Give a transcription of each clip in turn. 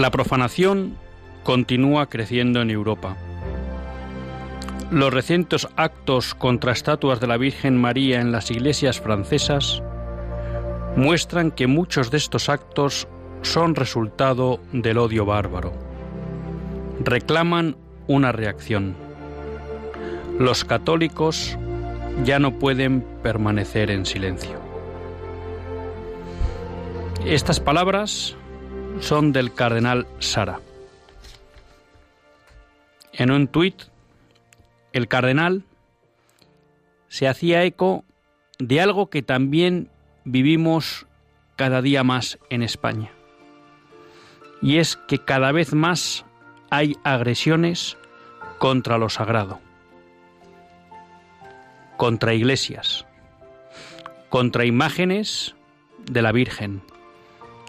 La profanación continúa creciendo en Europa. Los recientes actos contra estatuas de la Virgen María en las iglesias francesas muestran que muchos de estos actos son resultado del odio bárbaro. Reclaman una reacción. Los católicos ya no pueden permanecer en silencio. Estas palabras son del cardenal Sara. En un tuit, el cardenal se hacía eco de algo que también vivimos cada día más en España. Y es que cada vez más hay agresiones contra lo sagrado, contra iglesias, contra imágenes de la Virgen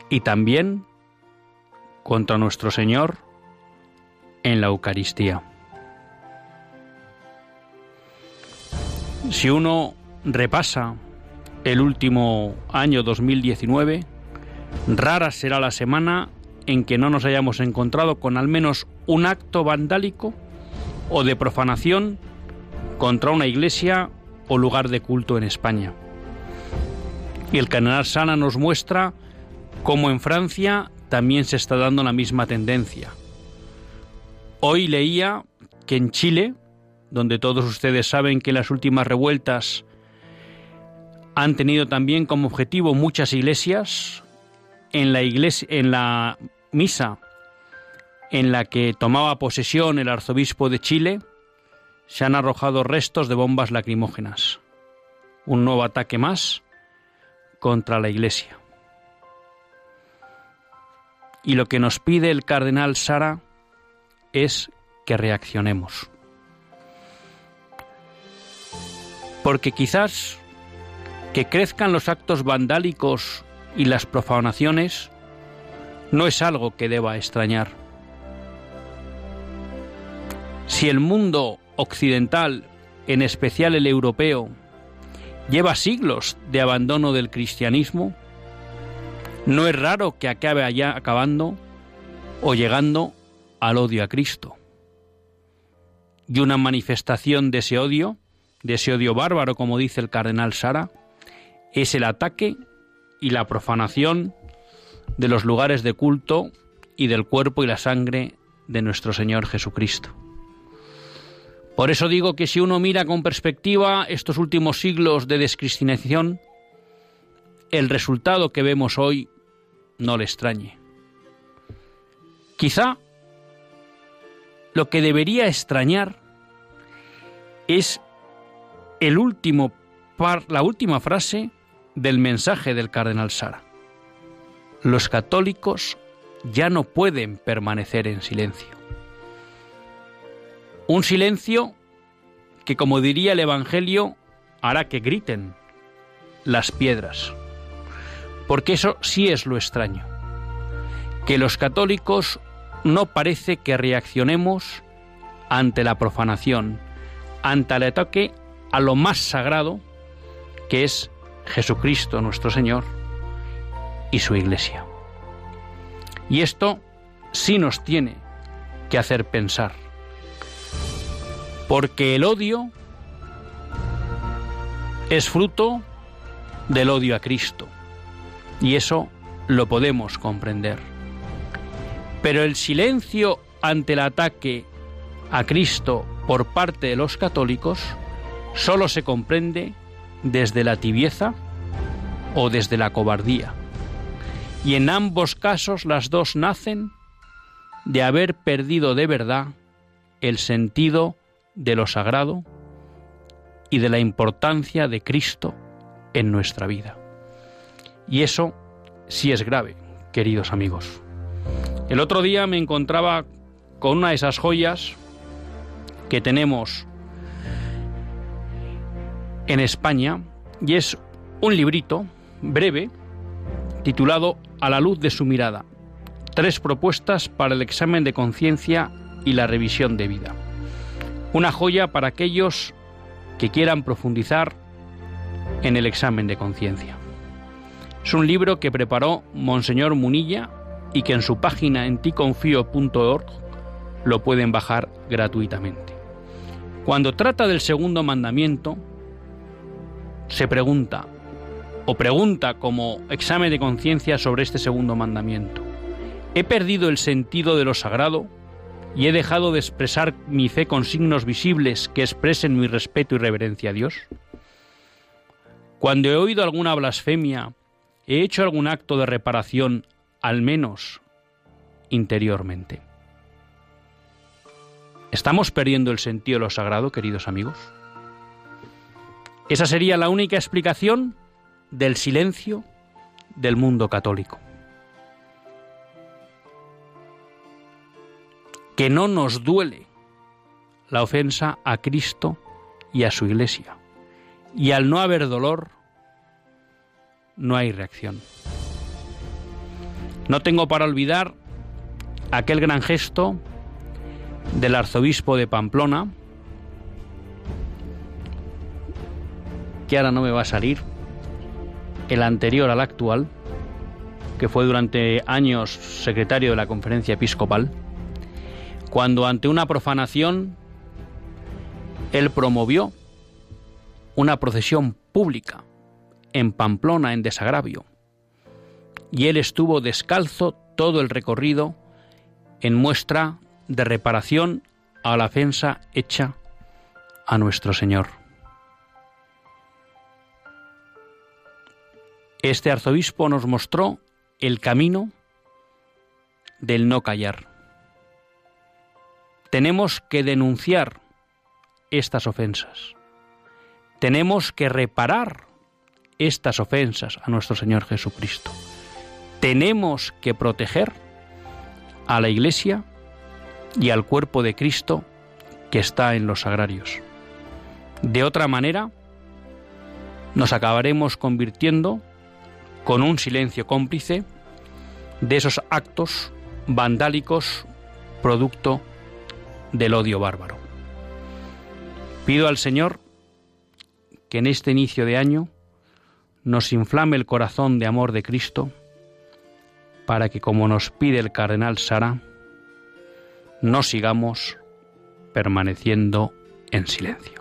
y también contra nuestro Señor en la Eucaristía. Si uno repasa el último año 2019, rara será la semana en que no nos hayamos encontrado con al menos un acto vandálico o de profanación contra una iglesia o lugar de culto en España. Y el Canal Sana nos muestra cómo en Francia también se está dando la misma tendencia. Hoy leía que en Chile, donde todos ustedes saben que las últimas revueltas han tenido también como objetivo muchas iglesias, en la iglesia, en la misa en la que tomaba posesión el arzobispo de Chile, se han arrojado restos de bombas lacrimógenas. Un nuevo ataque más contra la iglesia. Y lo que nos pide el cardenal Sara es que reaccionemos. Porque quizás que crezcan los actos vandálicos y las profanaciones no es algo que deba extrañar. Si el mundo occidental, en especial el europeo, lleva siglos de abandono del cristianismo, no es raro que acabe allá acabando o llegando al odio a Cristo. Y una manifestación de ese odio, de ese odio bárbaro, como dice el cardenal Sara, es el ataque y la profanación de los lugares de culto y del cuerpo y la sangre de nuestro Señor Jesucristo. Por eso digo que si uno mira con perspectiva estos últimos siglos de descristianización, el resultado que vemos hoy no le extrañe. Quizá lo que debería extrañar es el último la última frase del mensaje del cardenal Sara. Los católicos ya no pueden permanecer en silencio. Un silencio que, como diría el Evangelio, hará que griten las piedras. Porque eso sí es lo extraño, que los católicos no parece que reaccionemos ante la profanación, ante el ataque a lo más sagrado que es Jesucristo nuestro Señor y su Iglesia. Y esto sí nos tiene que hacer pensar, porque el odio es fruto del odio a Cristo. Y eso lo podemos comprender. Pero el silencio ante el ataque a Cristo por parte de los católicos solo se comprende desde la tibieza o desde la cobardía. Y en ambos casos las dos nacen de haber perdido de verdad el sentido de lo sagrado y de la importancia de Cristo en nuestra vida. Y eso sí es grave, queridos amigos. El otro día me encontraba con una de esas joyas que tenemos en España y es un librito breve titulado A la luz de su mirada. Tres propuestas para el examen de conciencia y la revisión de vida. Una joya para aquellos que quieran profundizar en el examen de conciencia. Es un libro que preparó Monseñor Munilla y que en su página en ticonfío.org lo pueden bajar gratuitamente. Cuando trata del segundo mandamiento, se pregunta, o pregunta como examen de conciencia sobre este segundo mandamiento, ¿he perdido el sentido de lo sagrado y he dejado de expresar mi fe con signos visibles que expresen mi respeto y reverencia a Dios? Cuando he oído alguna blasfemia, he hecho algún acto de reparación, al menos interiormente. ¿Estamos perdiendo el sentido de lo sagrado, queridos amigos? Esa sería la única explicación del silencio del mundo católico. Que no nos duele la ofensa a Cristo y a su Iglesia. Y al no haber dolor, no hay reacción. No tengo para olvidar aquel gran gesto del arzobispo de Pamplona, que ahora no me va a salir, el anterior al actual, que fue durante años secretario de la conferencia episcopal, cuando ante una profanación él promovió una procesión pública en Pamplona en desagravio, y él estuvo descalzo todo el recorrido en muestra de reparación a la ofensa hecha a nuestro Señor. Este arzobispo nos mostró el camino del no callar. Tenemos que denunciar estas ofensas. Tenemos que reparar estas ofensas a nuestro Señor Jesucristo. Tenemos que proteger a la Iglesia y al cuerpo de Cristo que está en los sagrarios. De otra manera, nos acabaremos convirtiendo con un silencio cómplice de esos actos vandálicos producto del odio bárbaro. Pido al Señor que en este inicio de año nos inflame el corazón de amor de Cristo para que, como nos pide el cardenal Sara, no sigamos permaneciendo en silencio.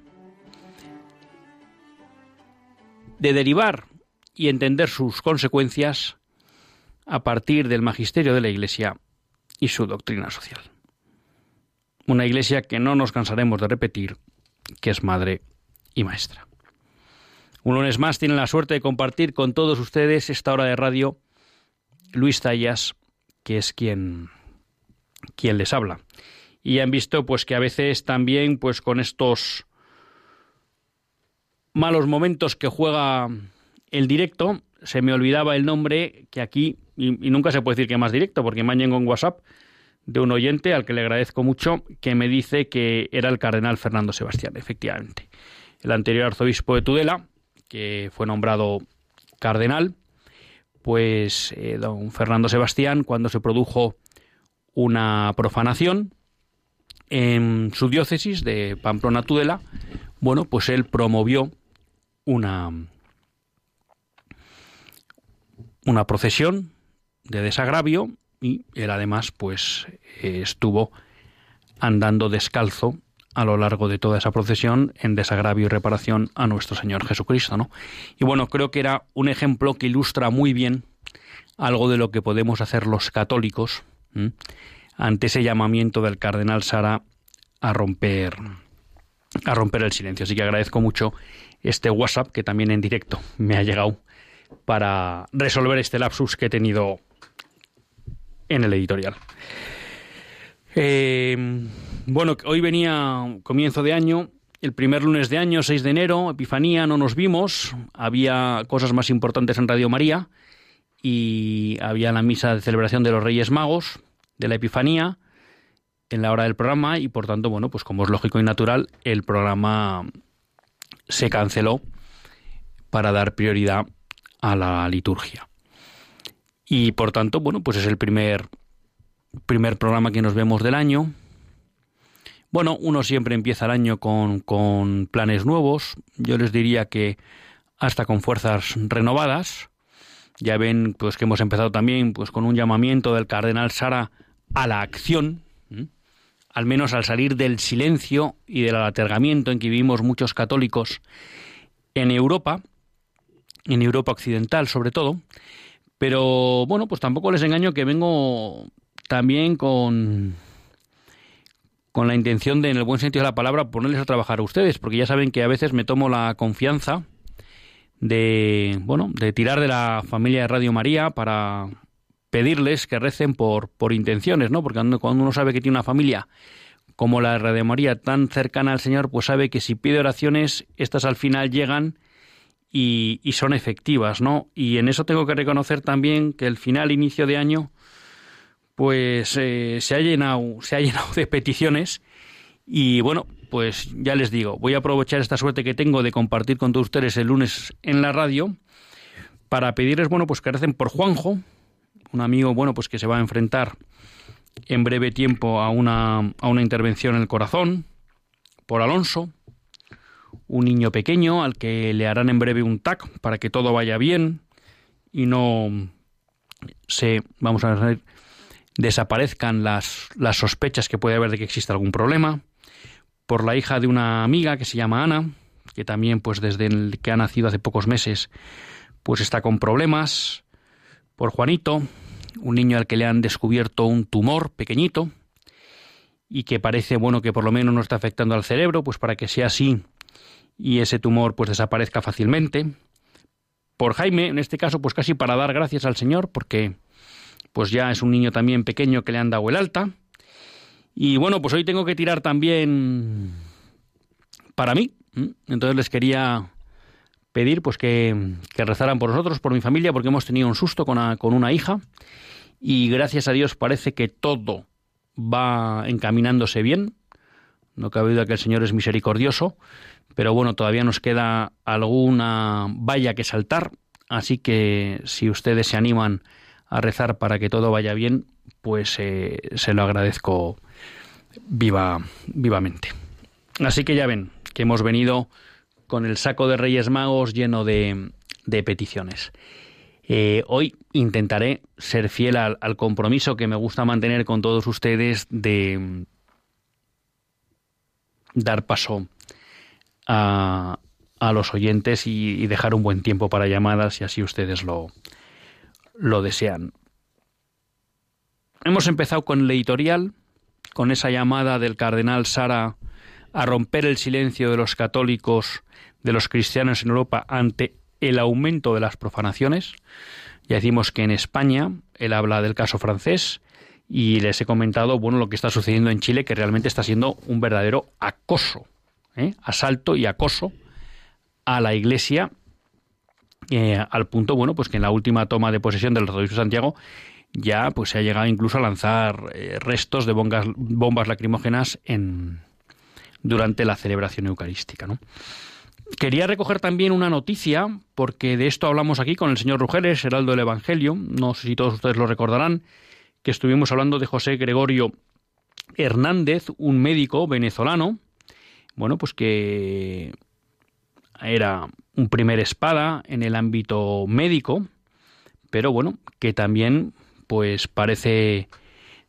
de derivar y entender sus consecuencias a partir del magisterio de la Iglesia y su doctrina social. Una Iglesia que no nos cansaremos de repetir, que es madre y maestra. Un lunes más tiene la suerte de compartir con todos ustedes esta hora de radio Luis Tallas, que es quien, quien les habla. Y han visto pues que a veces también pues con estos malos momentos que juega el directo, se me olvidaba el nombre que aquí, y, nunca se puede decir que más directo, porque me han llegado WhatsApp de un oyente al que le agradezco mucho, que me dice que era el cardenal Fernando Sebastián, efectivamente. El anterior arzobispo de Tudela, que fue nombrado cardenal, pues eh, don Fernando Sebastián, cuando se produjo una profanación en su diócesis de Pamplona Tudela, bueno, pues él promovió una, una procesión de desagravio y él además pues eh, estuvo andando descalzo a lo largo de toda esa procesión en desagravio y reparación a nuestro Señor Jesucristo, ¿no? Y bueno, creo que era un ejemplo que ilustra muy bien algo de lo que podemos hacer los católicos ante ese llamamiento del cardenal Sara a romper a romper el silencio. Así que agradezco mucho este WhatsApp que también en directo me ha llegado para resolver este lapsus que he tenido en el editorial. Eh, bueno, hoy venía comienzo de año, el primer lunes de año, 6 de enero, Epifanía, no nos vimos, había cosas más importantes en Radio María y había la misa de celebración de los Reyes Magos, de la Epifanía, en la hora del programa y por tanto, bueno, pues como es lógico y natural, el programa se canceló para dar prioridad a la liturgia. Y por tanto, bueno, pues es el primer, primer programa que nos vemos del año. Bueno, uno siempre empieza el año con, con planes nuevos. Yo les diría que hasta con fuerzas renovadas. Ya ven pues que hemos empezado también pues con un llamamiento del cardenal Sara a la acción, al menos al salir del silencio y del atergamiento en que vivimos muchos católicos en Europa, en Europa occidental sobre todo, pero bueno, pues tampoco les engaño que vengo también con con la intención de, en el buen sentido de la palabra, ponerles a trabajar a ustedes, porque ya saben que a veces me tomo la confianza de, bueno, de tirar de la familia de Radio María para pedirles que recen por, por intenciones, ¿no? Porque cuando uno sabe que tiene una familia como la de María tan cercana al Señor, pues sabe que si pide oraciones, estas al final llegan y, son efectivas, ¿no? Y en eso tengo que reconocer también que el final, inicio de año, pues eh, se ha llenado, se ha llenado de peticiones y bueno, pues ya les digo, voy a aprovechar esta suerte que tengo de compartir con todos ustedes el lunes en la radio para pedirles, bueno, pues que recen por Juanjo, un amigo, bueno, pues que se va a enfrentar en breve tiempo a una, a una intervención en el corazón, por Alonso, un niño pequeño al que le harán en breve un TAC para que todo vaya bien y no se, vamos a desaparezcan las, las sospechas que puede haber de que exista algún problema, por la hija de una amiga que se llama Ana, que también pues desde el que ha nacido hace pocos meses pues está con problemas, por Juanito, un niño al que le han descubierto un tumor pequeñito y que parece bueno que por lo menos no está afectando al cerebro, pues para que sea así y ese tumor pues desaparezca fácilmente. Por Jaime, en este caso, pues casi para dar gracias al Señor, porque pues ya es un niño también pequeño que le han dado el alta. Y bueno, pues hoy tengo que tirar también para mí. Entonces les quería pedir pues que, que, rezaran por nosotros, por mi familia, porque hemos tenido un susto con una, con una hija y gracias a Dios parece que todo va encaminándose bien. No cabe duda que el Señor es misericordioso, pero bueno, todavía nos queda alguna valla que saltar, así que si ustedes se animan a rezar para que todo vaya bien, pues eh, se lo agradezco viva, vivamente. Así que ya ven que hemos venido con el saco de Reyes Magos lleno de, de peticiones. Eh, hoy intentaré ser fiel al, compromiso que me gusta mantener con todos ustedes de dar paso a, a los oyentes y, dejar un buen tiempo para llamadas si así ustedes lo, lo desean. Hemos empezado con el editorial, con esa llamada del cardenal Sara a romper el silencio de los católicos, de los cristianos en Europa ante el aumento de las profanaciones. Ya decimos que en España él habla del caso francés y les he comentado bueno lo que está sucediendo en Chile que realmente está siendo un verdadero acoso, ¿eh? asalto y acoso a la Iglesia eh, al punto bueno pues que en la última toma de posesión del Rodrigo Santiago ya pues se ha llegado incluso a lanzar eh, restos de bombas lacrimógenas en durante la celebración eucarística. Quería recoger también una noticia, porque de esto hablamos aquí con el señor Rugeles, heraldo del Evangelio, no sé si todos ustedes lo recordarán, que estuvimos hablando de José Gregorio Hernández, un médico venezolano, bueno, pues que era un primer espada en el ámbito médico, pero bueno, que también pues parece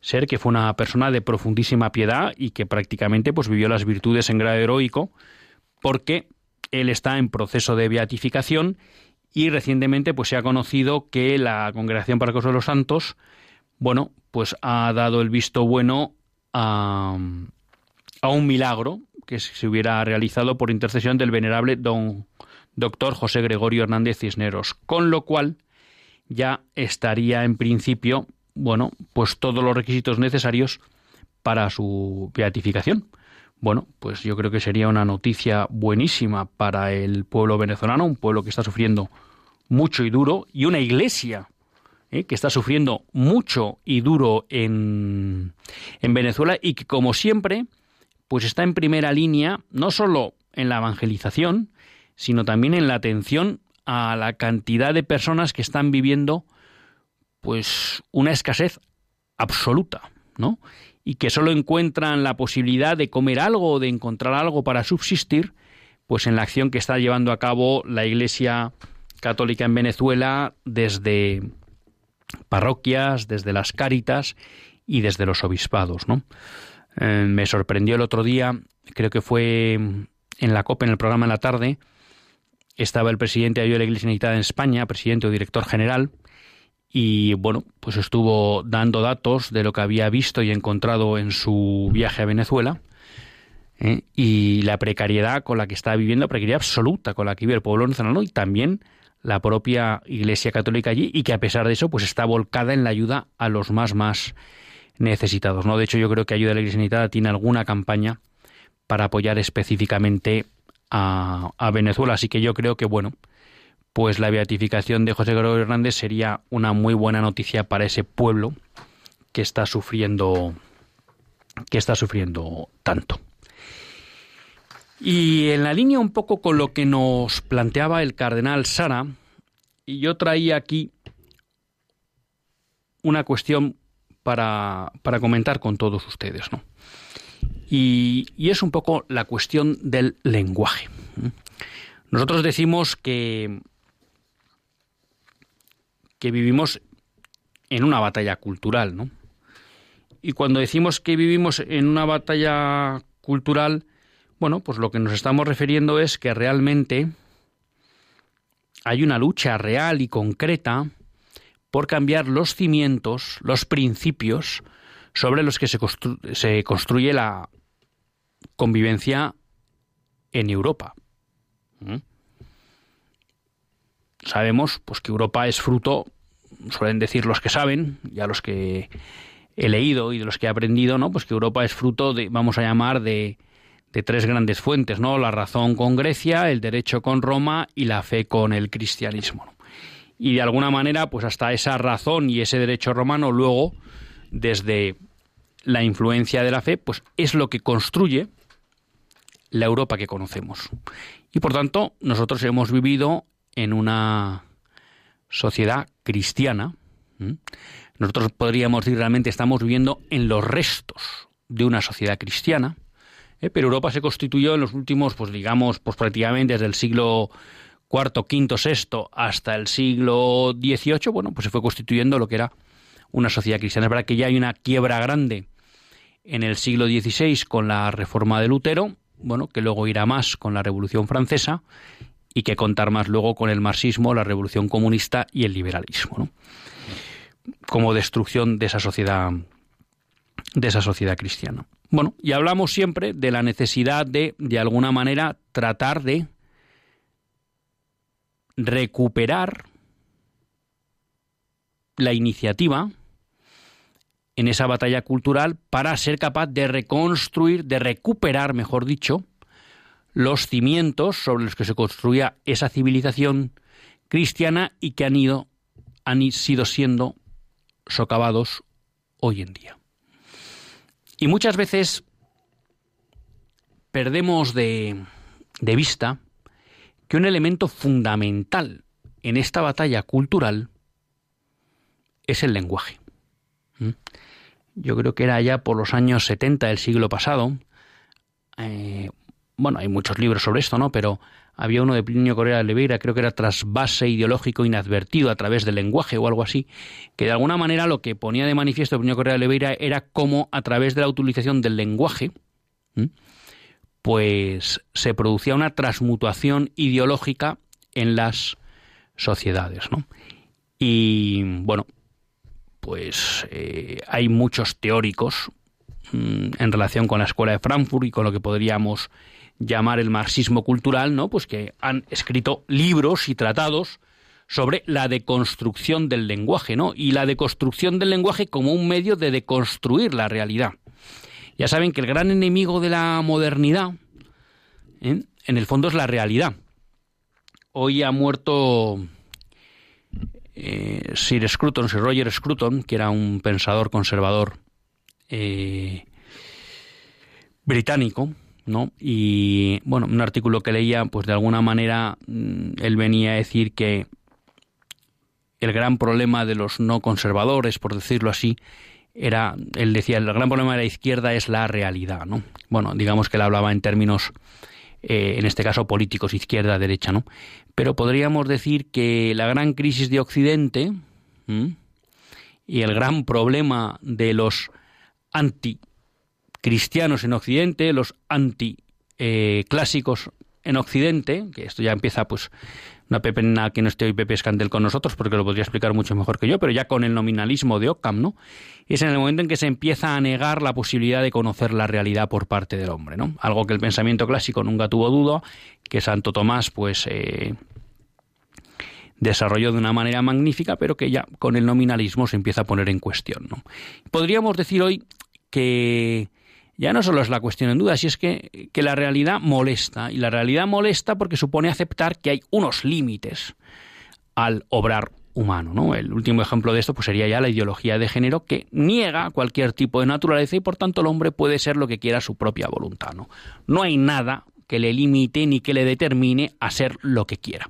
ser que fue una persona de profundísima piedad y que prácticamente pues vivió las virtudes en grado heroico porque él está en proceso de beatificación y recientemente pues se ha conocido que la Congregación para de los Santos, bueno, pues ha dado el visto bueno a, a un milagro que se hubiera realizado por intercesión del venerable don doctor José Gregorio Hernández Cisneros, con lo cual ya estaría en principio, bueno, pues todos los requisitos necesarios para su beatificación. Bueno, pues yo creo que sería una noticia buenísima para el pueblo venezolano, un pueblo que está sufriendo mucho y duro, y una iglesia ¿eh? que está sufriendo mucho y duro en, en Venezuela y que, como siempre, pues está en primera línea, no solo en la evangelización, sino también en la atención a la cantidad de personas que están viviendo pues una escasez absoluta, ¿no? y que solo encuentran la posibilidad de comer algo o de encontrar algo para subsistir, pues en la acción que está llevando a cabo la Iglesia Católica en Venezuela desde parroquias, desde las cáritas y desde los obispados, ¿no? Eh, me sorprendió el otro día, creo que fue en la COPE, en el programa en la tarde, estaba el presidente de la Iglesia Unitada en España, presidente o director general, y bueno, pues estuvo dando datos de lo que había visto y encontrado en su viaje a Venezuela ¿eh? y la precariedad con la que está viviendo, precariedad absoluta con la que vive el pueblo venezolano y también la propia Iglesia Católica allí y que a pesar de eso pues está volcada en la ayuda a los más más necesitados, ¿no? De hecho yo creo que Ayuda a la Iglesia Necesitada tiene alguna campaña para apoyar específicamente a, a Venezuela, así que yo creo que bueno, pues la beatificación de José Gregorio Hernández sería una muy buena noticia para ese pueblo que está sufriendo que está sufriendo tanto. Y en la línea un poco con lo que nos planteaba el cardenal Sara, y yo traía aquí una cuestión para, para comentar con todos ustedes, ¿no? Y, y es un poco la cuestión del lenguaje. Nosotros decimos que que vivimos en una batalla cultural, ¿no? Y cuando decimos que vivimos en una batalla cultural, bueno, pues lo que nos estamos refiriendo es que realmente hay una lucha real y concreta por cambiar los cimientos, los principios sobre los que se, construye la convivencia en Europa. ¿Mm? Sabemos pues que Europa es fruto, suelen decir los que saben, y a los que he leído y de los que he aprendido, ¿no? Pues que Europa es fruto de, vamos a llamar, de, de tres grandes fuentes, ¿no? La razón con Grecia, el derecho con Roma y la fe con el cristianismo. Y de alguna manera, pues hasta esa razón y ese derecho romano, luego, desde la influencia de la fe, pues es lo que construye la Europa que conocemos. Y por tanto, nosotros hemos vivido en una sociedad cristiana. Nosotros podríamos decir realmente estamos viviendo en los restos de una sociedad cristiana, ¿eh? pero Europa se constituyó en los últimos, pues digamos, pues prácticamente desde el siglo IV, V, VI hasta el siglo XVIII, bueno, pues se fue constituyendo lo que era una sociedad cristiana. Es verdad que ya hay una quiebra grande en el siglo XVI con la reforma de Lutero, bueno, que luego irá más con la Revolución Francesa y que contar más luego con el marxismo, la Revolución Comunista y el liberalismo, como destrucción de esa sociedad de esa sociedad cristiana. Bueno, y hablamos siempre de la necesidad de, de alguna manera, tratar de recuperar la iniciativa en esa batalla cultural para ser capaz de reconstruir, de recuperar, mejor dicho, los cimientos sobre los que se construía esa civilización cristiana y que han ido han sido siendo socavados hoy en día. Y muchas veces perdemos de, vista que un elemento fundamental en esta batalla cultural es el lenguaje. ¿Mm? Yo creo que era ya por los años 70 del siglo pasado. Eh, bueno, hay muchos libros sobre esto, ¿no? Pero había uno de Plinio Correa de Oliveira, creo que era trasvase ideológico inadvertido a través del lenguaje o algo así, que de alguna manera lo que ponía de manifiesto Plinio Correa de Oliveira era cómo a través de la utilización del lenguaje, pues se producía una transmutación ideológica en las sociedades, ¿no? Y bueno, pues eh, hay muchos teóricos en relación con la escuela de Frankfurt y con lo que podríamos llamar el marxismo cultural, ¿no? Pues que han escrito libros y tratados sobre la deconstrucción del lenguaje, ¿no? Y la deconstrucción del lenguaje como un medio de deconstruir la realidad. Ya saben que el gran enemigo de la modernidad, ¿eh? en el fondo, es la realidad. Hoy ha muerto eh, Sir Scruton, Sir Roger Scruton, que era un pensador conservador eh, británico, ¿no? Y bueno, un artículo que leía, pues de alguna manera mm, él venía a decir que el gran problema de los no conservadores, por decirlo así, era, él decía, el gran problema de la izquierda es la realidad, ¿no? Bueno, digamos que él hablaba en términos, eh, en este caso políticos, izquierda, derecha, ¿no? Pero podríamos decir que la gran crisis de Occidente y el gran problema de los anti cristianos en Occidente, los anticlásicos en Occidente, que esto ya empieza pues una pepena que no esté hoy Pepe Escandel con nosotros porque lo podría explicar mucho mejor que yo, pero ya con el nominalismo de Occam, ¿no? Es en el momento en que se empieza a negar la posibilidad de conocer la realidad por parte del hombre, ¿no? Algo que el pensamiento clásico nunca tuvo duda, que Santo Tomás pues eh, desarrolló de una manera magnífica, pero que ya con el nominalismo se empieza a poner en cuestión, ¿no? Podríamos decir hoy que ya no solo es la cuestión en duda, si es que, que la realidad molesta. Y la realidad molesta porque supone aceptar que hay unos límites al obrar humano. ¿no? El último ejemplo de esto pues, sería ya la ideología de género que niega cualquier tipo de naturaleza y por tanto el hombre puede ser lo que quiera su propia voluntad. ¿no? no hay nada que le limite ni que le determine a ser lo que quiera.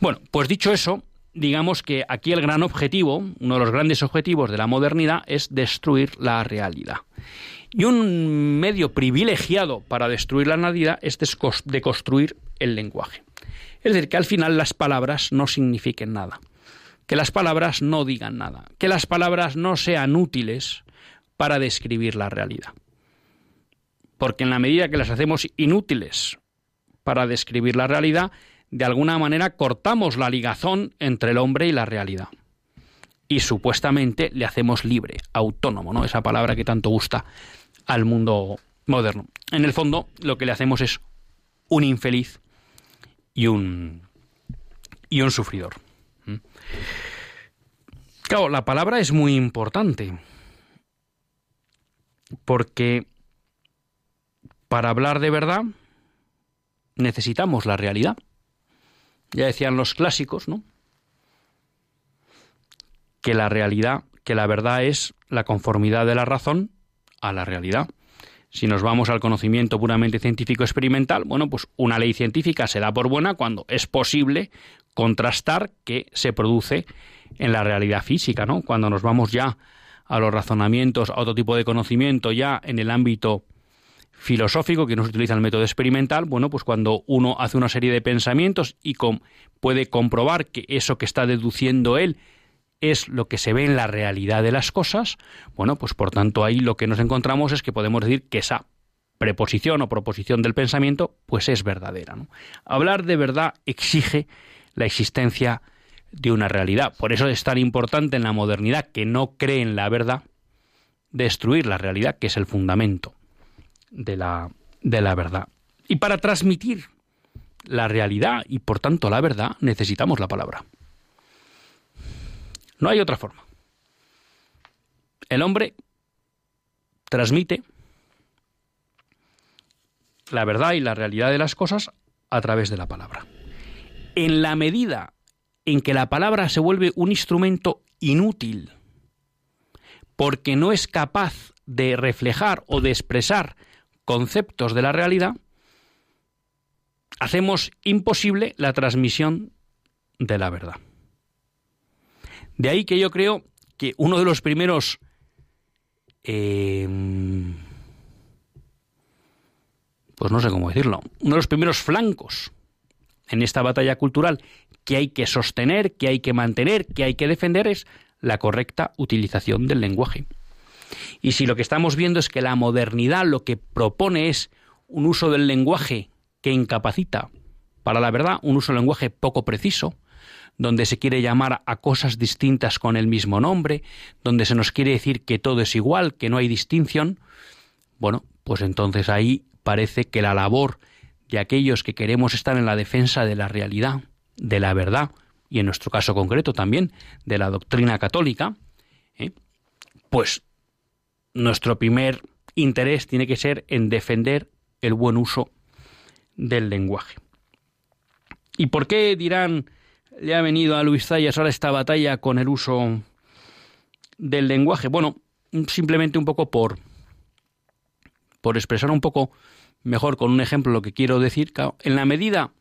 Bueno, pues dicho eso, digamos que aquí el gran objetivo, uno de los grandes objetivos de la modernidad es destruir la realidad. Y un medio privilegiado para destruir la realidad es deconstruir el lenguaje. Es decir, que al final las palabras no signifiquen nada, que las palabras no digan nada, que las palabras no sean útiles para describir la realidad. Porque en la medida que las hacemos inútiles para describir la realidad, de alguna manera cortamos la ligazón entre el hombre y la realidad. Y supuestamente le hacemos libre, autónomo, ¿no? Esa palabra que tanto gusta al mundo moderno. En el fondo, lo que le hacemos es un infeliz y un, y un sufridor. ¿Mm? Claro, la palabra es muy importante porque para hablar de verdad necesitamos la realidad. Ya decían los clásicos, ¿no? Que la realidad, que la verdad es la conformidad de la razón a la realidad. Si nos vamos al conocimiento puramente científico experimental, bueno, pues una ley científica se da por buena cuando es posible contrastar que se produce en la realidad física, ¿no? Cuando nos vamos ya a los razonamientos, a otro tipo de conocimiento ya en el ámbito filosófico que no se utiliza el método experimental, bueno, pues cuando uno hace una serie de pensamientos y puede comprobar que eso que está deduciendo él es lo que se ve en la realidad de las cosas, bueno, pues por tanto ahí lo que nos encontramos es que podemos decir que esa preposición o proposición del pensamiento pues es verdadera. Hablar de verdad exige la existencia de una realidad. Por eso es tan importante en la modernidad que no cree en la verdad destruir la realidad, que es el fundamento de la, de la verdad. Y para transmitir la realidad y por tanto la verdad necesitamos la palabra. No hay otra forma. El hombre transmite la verdad y la realidad de las cosas a través de la palabra. En la medida en que la palabra se vuelve un instrumento inútil, porque no es capaz de reflejar o de expresar conceptos de la realidad, hacemos imposible la transmisión de la verdad. De ahí que yo creo que uno de los primeros em, pues no sé cómo decirlo, uno de los primeros flancos en esta batalla cultural que hay que sostener, que hay que mantener, que hay que defender es la correcta utilización del lenguaje. Y si lo que estamos viendo es que la modernidad lo que propone es un uso del lenguaje que incapacita para la verdad, un uso del lenguaje poco preciso, donde se quiere llamar a cosas distintas con el mismo nombre, donde se nos quiere decir que todo es igual, que no hay distinción, bueno, pues entonces ahí parece que la labor de aquellos que queremos estar en la defensa de la realidad, de la verdad, y en nuestro caso concreto también de la doctrina católica, ¿eh? pues nuestro primer interés tiene que ser en defender el buen uso del lenguaje. ¿Y por qué dirán le ha venido a Luis Zayas ahora esta batalla con el uso del lenguaje? Bueno, simplemente un poco por, por expresar un poco mejor con un ejemplo lo que quiero decir. En la medida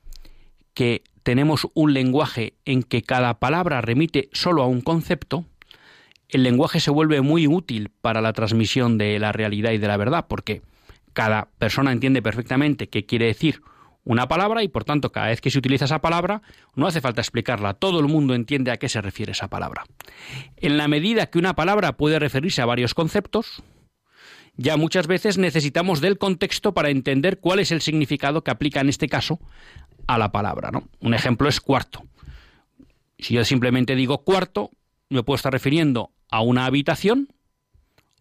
que tenemos un lenguaje en que cada palabra remite solo a un concepto, el lenguaje se vuelve muy útil para la transmisión de la realidad y de la verdad, porque cada persona entiende perfectamente qué quiere decir una palabra y por tanto cada vez que se utiliza esa palabra no hace falta explicarla, todo el mundo entiende a qué se refiere esa palabra. En la medida que una palabra puede referirse a varios conceptos, ya muchas veces necesitamos del contexto para entender cuál es el significado que aplica en este caso a la palabra. ¿no? Un ejemplo es cuarto. Si yo simplemente digo cuarto, me puedo estar refiriendo a una habitación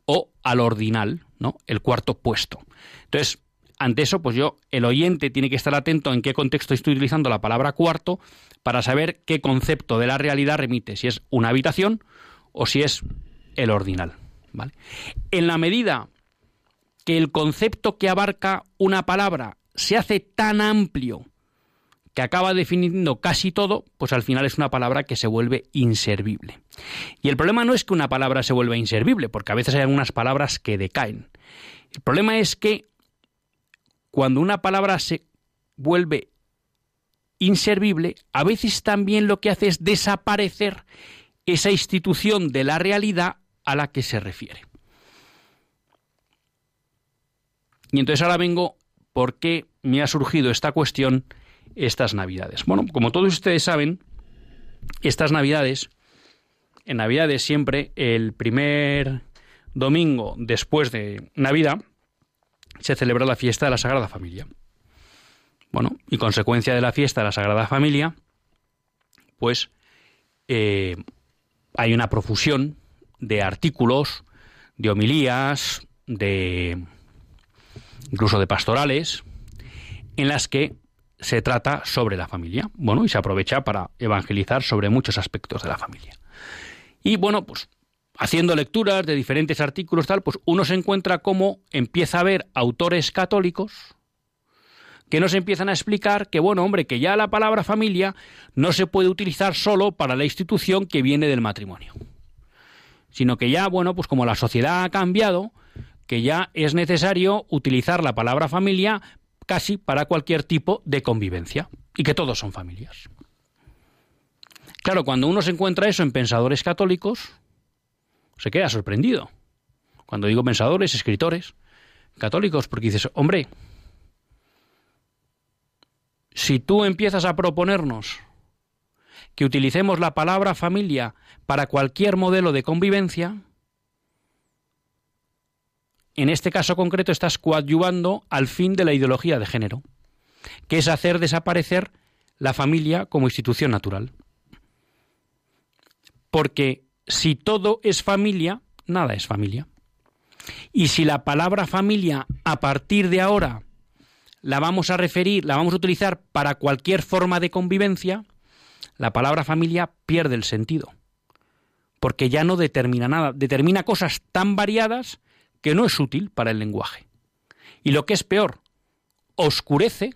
o al ordinal, ¿no? El cuarto puesto. Entonces, ante eso, pues yo, el oyente tiene que estar atento en qué contexto estoy utilizando la palabra cuarto para saber qué concepto de la realidad remite, si es una habitación o si es el ordinal. ¿vale? En la medida que el concepto que abarca una palabra se hace tan amplio que acaba definiendo casi todo, pues al final es una palabra que se vuelve inservible. Y el problema no es que una palabra se vuelva inservible, porque a veces hay algunas palabras que decaen. El problema es que cuando una palabra se vuelve inservible, a veces también lo que hace es desaparecer esa institución de la realidad a la que se refiere. Y entonces ahora vengo por qué me ha surgido esta cuestión estas navidades. Bueno, como todos ustedes saben, estas navidades, en navidades siempre el primer domingo después de Navidad, se celebra la fiesta de la Sagrada Familia. Bueno, y consecuencia de la fiesta de la Sagrada Familia, pues eh, hay una profusión de artículos, de homilías, de incluso de pastorales, en las que se trata sobre la familia. Bueno, y se aprovecha para evangelizar sobre muchos aspectos de la familia. Y bueno, pues haciendo lecturas de diferentes artículos, tal, pues uno se encuentra cómo empieza a ver autores católicos que nos empiezan a explicar que, bueno, hombre, que ya la palabra familia no se puede utilizar solo para la institución que viene del matrimonio, sino que ya, bueno, pues como la sociedad ha cambiado, que ya es necesario utilizar la palabra familia casi para cualquier tipo de convivencia y que todos son familias. Claro, cuando uno se encuentra eso en pensadores católicos, se queda sorprendido. Cuando digo pensadores, escritores católicos, porque dices, hombre, si tú empiezas a proponernos que utilicemos la palabra familia para cualquier modelo de convivencia, en este caso concreto estás coadyuvando al fin de la ideología de género, que es hacer desaparecer la familia como institución natural. Porque si todo es familia, nada es familia. Y si la palabra familia a partir de ahora la vamos a referir, la vamos a utilizar para cualquier forma de convivencia, la palabra familia pierde el sentido. Porque ya no determina nada, determina cosas tan variadas que no es útil para el lenguaje. Y lo que es peor, oscurece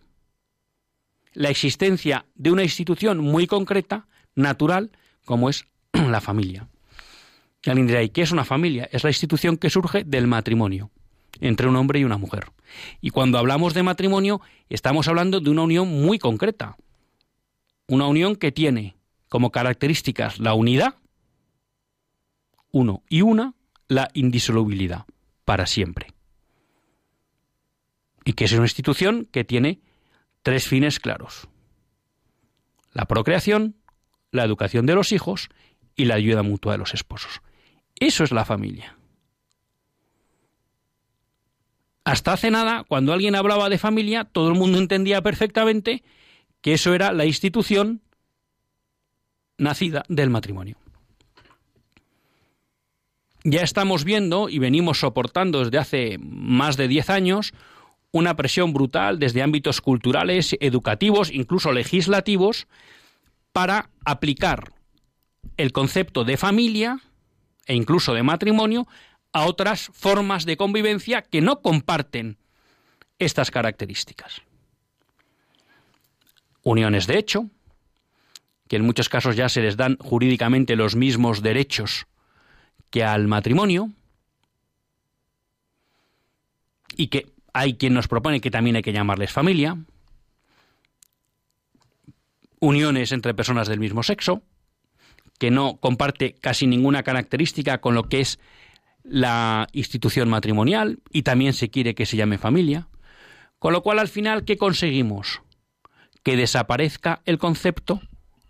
la existencia de una institución muy concreta, natural, como es la familia. Y alguien dirá, ¿y qué es una familia? Es la institución que surge del matrimonio entre un hombre y una mujer. Y cuando hablamos de matrimonio, estamos hablando de una unión muy concreta. Una unión que tiene como características la unidad, uno, y una, la indisolubilidad, para siempre. Y que es una institución que tiene tres fines claros. La procreación, la educación de los hijos y la ayuda mutua de los esposos. Eso es la familia. Hasta hace nada, cuando alguien hablaba de familia, todo el mundo entendía perfectamente que eso era la institución nacida del matrimonio. Ya estamos viendo y venimos soportando desde hace más de 10 años una presión brutal desde ámbitos culturales, educativos, incluso legislativos, para aplicar el concepto de familia e incluso de matrimonio a otras formas de convivencia que no comparten estas características. Uniones de hecho, que en muchos casos ya se les dan jurídicamente los mismos derechos que al matrimonio, y que hay quien nos propone que también hay que llamarles familia, uniones entre personas del mismo sexo, que no comparte casi ninguna característica con lo que es la institución matrimonial y también se quiere que se llame familia. Con lo cual, al final, ¿qué conseguimos? Que desaparezca el concepto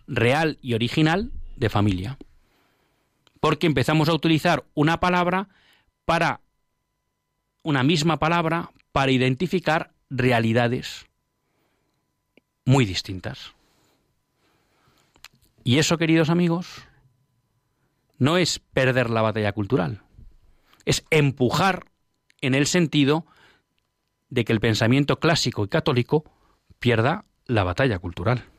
real y original de familia. Porque empezamos a utilizar una palabra para una misma palabra para identificar realidades muy distintas. Y eso, queridos amigos, no es perder la batalla cultural, es empujar en el sentido de que el pensamiento clásico y católico pierda la batalla cultural.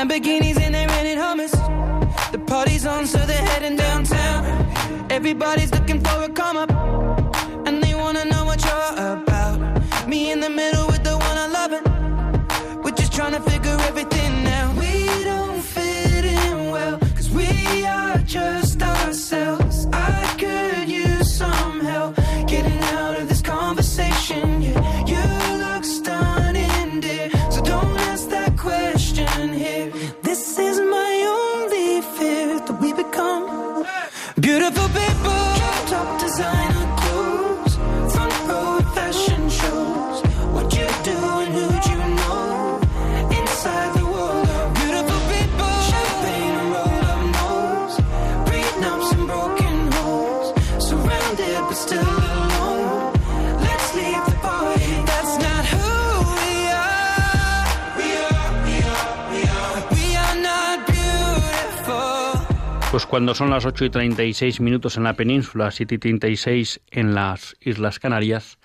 Lamborghinis and they rented hummus. The party's on, so they're heading downtown. Everybody's looking for a come up, cuando son las 8 y 36 minutos en la península, 7 y 36 en las Islas Canarias,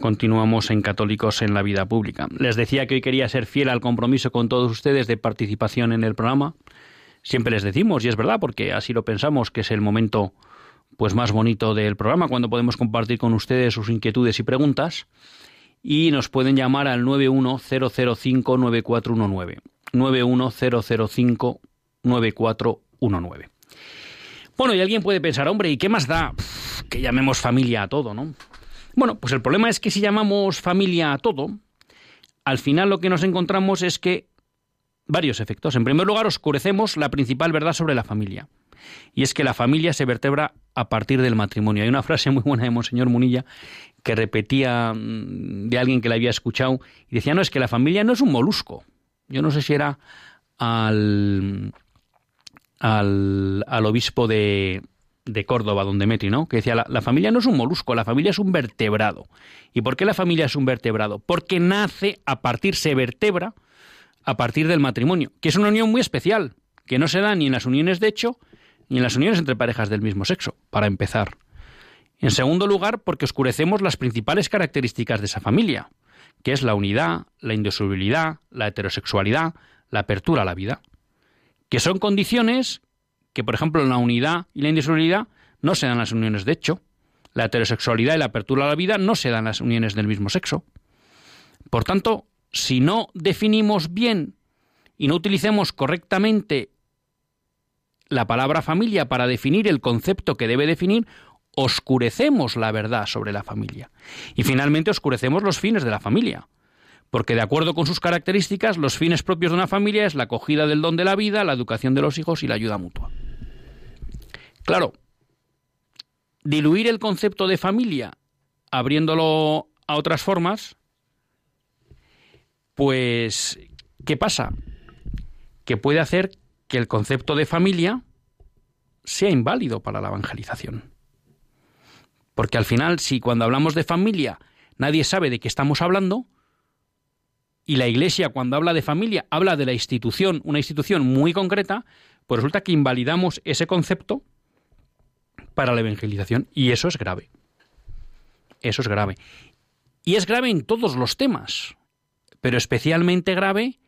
continuamos en Católicos en la Vida Pública. Les decía que hoy quería ser fiel al compromiso con todos ustedes de participación en el programa. Siempre les decimos, y es verdad, porque así lo pensamos, que es el momento pues más bonito del programa, cuando podemos compartir con ustedes sus inquietudes y preguntas. Y nos pueden llamar al 910059419. 910059419. Bueno, y alguien puede pensar, hombre, ¿y qué más da que llamemos familia a todo, no? Bueno, pues el problema es que si llamamos familia a todo, al final lo que nos encontramos es que varios efectos. En primer lugar, oscurecemos la principal verdad sobre la familia. Y es que la familia se vertebra a partir del matrimonio. Hay una frase muy buena de Monseñor Munilla que repetía mm, de alguien que la había escuchado y decía, no, es que la familia no es un molusco. Yo no sé si era al, al, al obispo de, de Córdoba, donde Metri, ¿no? Que decía, la, la, familia no es un molusco, la familia es un vertebrado. ¿Y por qué la familia es un vertebrado? Porque nace a partir, se vertebra a partir del matrimonio, que es una unión muy especial, que no se da ni en las uniones de hecho, ni en las uniones entre parejas del mismo sexo, para empezar. En segundo lugar, porque oscurecemos las principales características de esa familia, que es la unidad, la indisolubilidad, la heterosexualidad, la apertura a la vida, que son condiciones que, por ejemplo, en la unidad y la indisolubilidad no se dan las uniones de hecho. La heterosexualidad y la apertura a la vida no se dan las uniones del mismo sexo. Por tanto, si no definimos bien y no utilicemos correctamente la palabra familia para definir el concepto que debe definir, oscurecemos la verdad sobre la familia. Y finalmente oscurecemos los fines de la familia porque de acuerdo con sus características, los fines propios de una familia es la acogida del don de la vida, la educación de los hijos y la ayuda mutua. Claro, diluir el concepto de familia abriéndolo a otras formas, pues, ¿qué pasa? Que puede hacer que el concepto de familia sea inválido para la evangelización. Porque al final, si cuando hablamos de familia nadie sabe de qué estamos hablando, y la Iglesia cuando habla de familia habla de la institución, una institución muy concreta, pues resulta que invalidamos ese concepto para la evangelización. Y eso es grave. Eso es grave. Y es grave en todos los temas, pero especialmente grave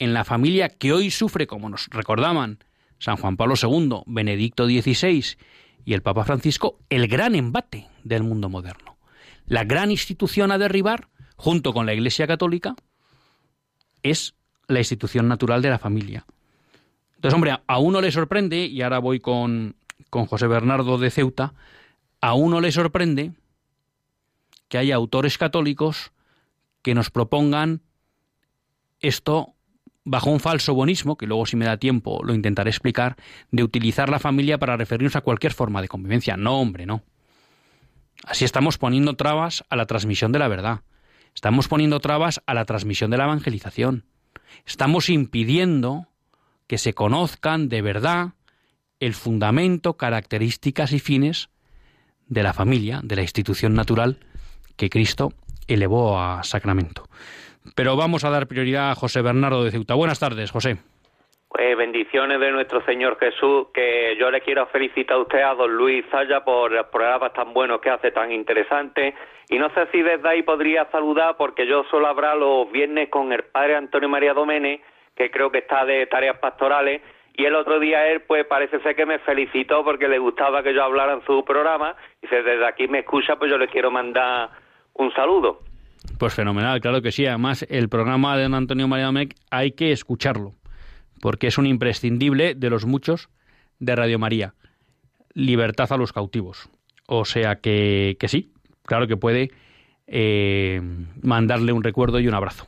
en la familia que hoy sufre, como nos recordaban San Juan Pablo II, Benedicto XVI y el Papa Francisco, el gran embate del mundo moderno. La gran institución a derribar, junto con la Iglesia Católica, es la institución natural de la familia. Entonces, hombre, a uno le sorprende, y ahora voy con, con José Bernardo de Ceuta, a uno le sorprende que haya autores católicos que nos propongan esto bajo un falso bonismo, que luego si me da tiempo lo intentaré explicar, de utilizar la familia para referirnos a cualquier forma de convivencia. No, hombre, no. Así estamos poniendo trabas a la transmisión de la verdad. Estamos poniendo trabas a la transmisión de la evangelización. Estamos impidiendo que se conozcan de verdad el fundamento, características y fines de la familia, de la institución natural que Cristo elevó a sacramento. Pero vamos a dar prioridad a José Bernardo de Ceuta. Buenas tardes, José. Pues bendiciones de nuestro Señor Jesús, que yo le quiero felicitar a usted, a don Luis Zaya, por los programas tan buenos que hace, tan interesantes. Y no sé si desde ahí podría saludar, porque yo solo habrá los viernes con el padre Antonio María Domene, que creo que está de tareas pastorales, y el otro día él, pues parece ser que me felicitó porque le gustaba que yo hablara en su programa, y si desde aquí me escucha, pues yo le quiero mandar un saludo. Pues fenomenal, claro que sí. Además, el programa de don Antonio María Domecq hay que escucharlo porque es un imprescindible de los muchos de Radio María. Libertad a los cautivos. O sea que, que sí, claro que puede eh, mandarle un recuerdo y un abrazo.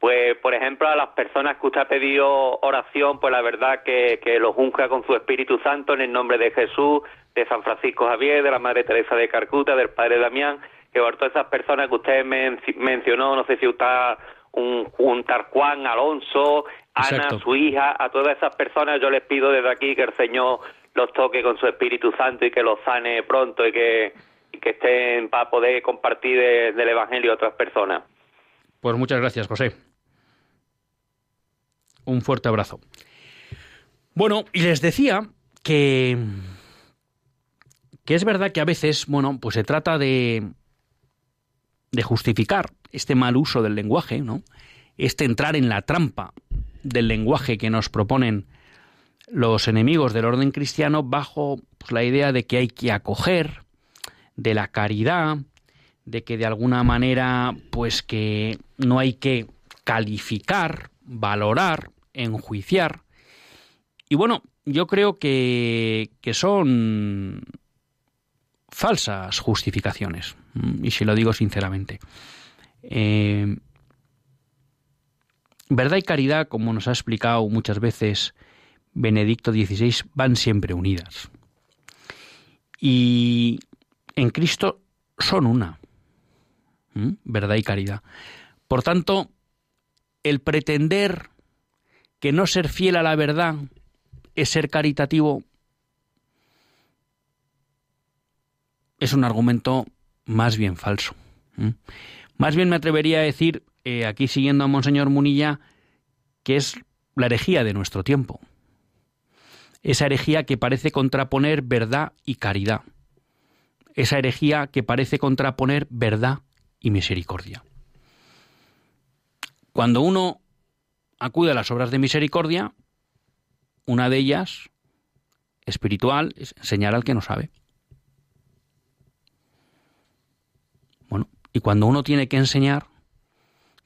Pues, por ejemplo, a las personas que usted ha pedido oración, pues la verdad que, que los unja con su Espíritu Santo en el nombre de Jesús, de San Francisco Javier, de la Madre Teresa de Carcuta, del Padre Damián, que por todas esas personas que usted mencionó, no sé si usted un, un Tarcuán Alonso, Ana, su hija, a todas esas personas yo les pido desde aquí que el Señor los toque con su Espíritu Santo y que los sane pronto y que, que estén para poder compartir del Evangelio a otras personas. Pues muchas gracias, José. Un fuerte abrazo. Bueno, y les decía que que es verdad que a veces, bueno, pues se trata de de justificar este mal uso del lenguaje, ¿no? Este entrar en la trampa del lenguaje que nos proponen los enemigos del orden cristiano bajo pues la idea de que hay que acoger, de la caridad, de que de alguna manera, pues que no hay que calificar, valorar, enjuiciar. Y bueno, yo creo que, que son falsas justificaciones, y si lo digo sinceramente. Eh, verdad y caridad, como nos ha explicado muchas veces Benedicto XVI, van siempre unidas. Y en Cristo son una, verdad y caridad. Por tanto, el pretender que no ser fiel a la verdad es ser caritativo es un argumento más bien falso. Más bien me atrevería a decir, eh, aquí siguiendo a Monseñor Munilla, que es la herejía de nuestro tiempo. Esa herejía que parece contraponer verdad y caridad. Esa herejía que parece contraponer verdad y misericordia. Cuando uno acude a las obras de misericordia, una de ellas, espiritual, es enseñar al que no sabe. Y cuando uno tiene que enseñar,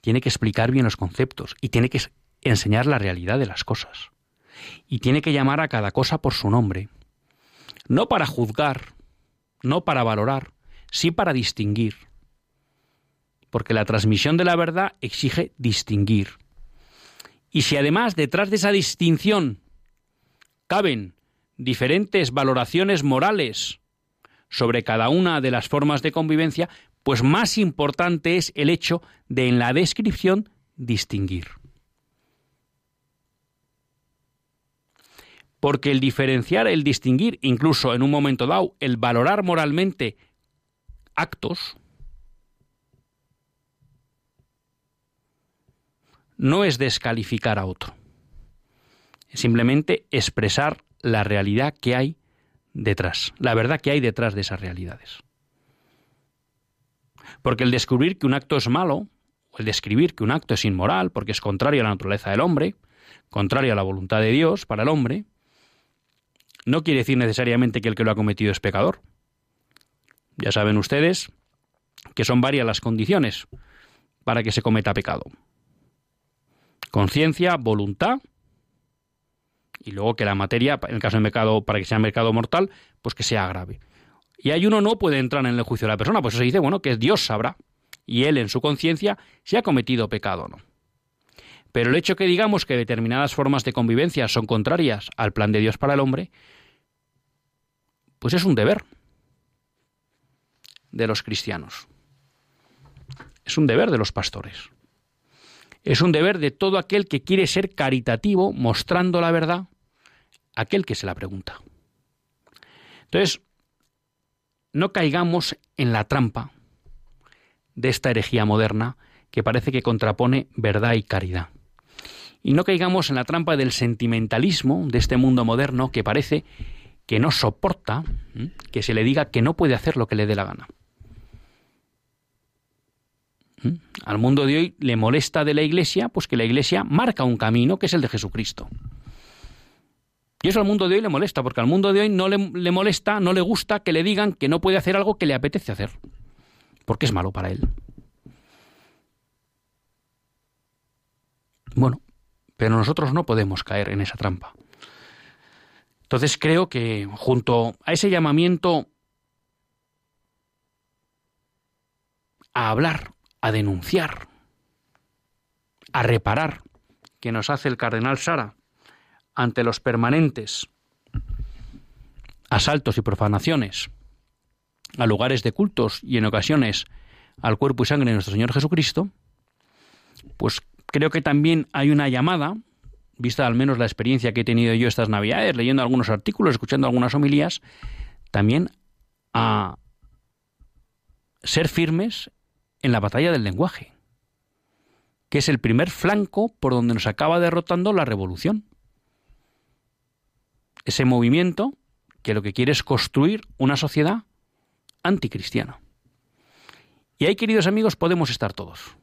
tiene que explicar bien los conceptos y tiene que enseñar la realidad de las cosas. Y tiene que llamar a cada cosa por su nombre. No para juzgar, no para valorar, sí para distinguir. Porque la transmisión de la verdad exige distinguir. Y si además detrás de esa distinción caben diferentes valoraciones morales sobre cada una de las formas de convivencia, pues más importante es el hecho de en la descripción distinguir. Porque el diferenciar, el distinguir, incluso en un momento dado, el valorar moralmente actos, no es descalificar a otro, es simplemente expresar la realidad que hay detrás, la verdad que hay detrás de esas realidades. Porque el descubrir que un acto es malo, o el describir que un acto es inmoral, porque es contrario a la naturaleza del hombre, contrario a la voluntad de Dios para el hombre, no quiere decir necesariamente que el que lo ha cometido es pecador. Ya saben ustedes que son varias las condiciones para que se cometa pecado. Conciencia, voluntad, y luego que la materia, en el caso del pecado, para que sea pecado mortal, pues que sea grave. Y ahí uno no puede entrar en el juicio de la persona, pues eso se dice, bueno, que Dios sabrá, y él en su conciencia si ha cometido pecado o no. Pero el hecho que digamos que determinadas formas de convivencia son contrarias al plan de Dios para el hombre, pues es un deber de los cristianos. Es un deber de los pastores. Es un deber de todo aquel que quiere ser caritativo mostrando la verdad aquel que se la pregunta. Entonces, no caigamos en la trampa de esta herejía moderna que parece que contrapone verdad y caridad. Y no caigamos en la trampa del sentimentalismo de este mundo moderno que parece que no soporta que se le diga que no puede hacer lo que le dé la gana. Al mundo de hoy le molesta de la Iglesia, pues que la Iglesia marca un camino que es el de Jesucristo. Y eso al mundo de hoy le molesta, porque al mundo de hoy no le, molesta, no le gusta que le digan que no puede hacer algo que le apetece hacer, porque es malo para él. Bueno, pero nosotros no podemos caer en esa trampa. Entonces creo que junto a ese llamamiento a hablar, a denunciar, a reparar que nos hace el cardenal Sara, ante los permanentes. Asaltos y profanaciones. A lugares de cultos y en ocasiones al cuerpo y sangre de nuestro Señor Jesucristo, pues creo que también hay una llamada, vista al menos la experiencia que he tenido yo estas navidades, leyendo algunos artículos, escuchando algunas homilías, también a ser firmes en la batalla del lenguaje, que es el primer flanco por donde nos acaba derrotando la revolución ese movimiento que lo que quiere es construir una sociedad anticristiana. Y ahí, queridos amigos, podemos estar todos.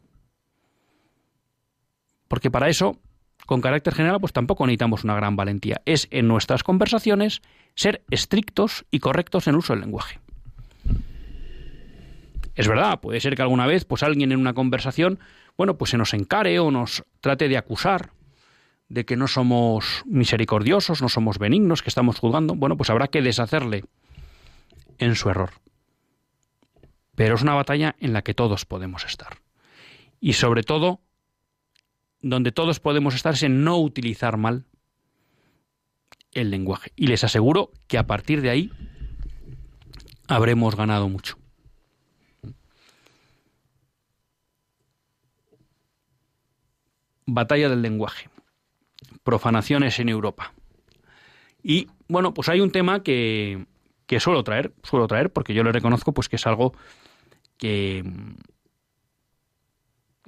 Porque para eso con carácter general, pues tampoco necesitamos una gran valentía. Es en nuestras conversaciones ser estrictos y correctos en el uso del lenguaje. Es verdad, puede ser que alguna vez, pues alguien en una conversación, bueno, pues se nos encare o nos trate de acusar de que no somos misericordiosos, no somos benignos, que estamos juzgando. Bueno, pues habrá que deshacerle en su error. Pero es una batalla en la que todos podemos estar. Y sobre todo, donde todos podemos estar es en no utilizar mal el lenguaje. Y les aseguro que a partir de ahí habremos ganado mucho. Batalla del lenguaje. Profanaciones en Europa. Y bueno, pues hay un tema que, que suelo traer, suelo traer, porque yo lo reconozco, pues que es algo que,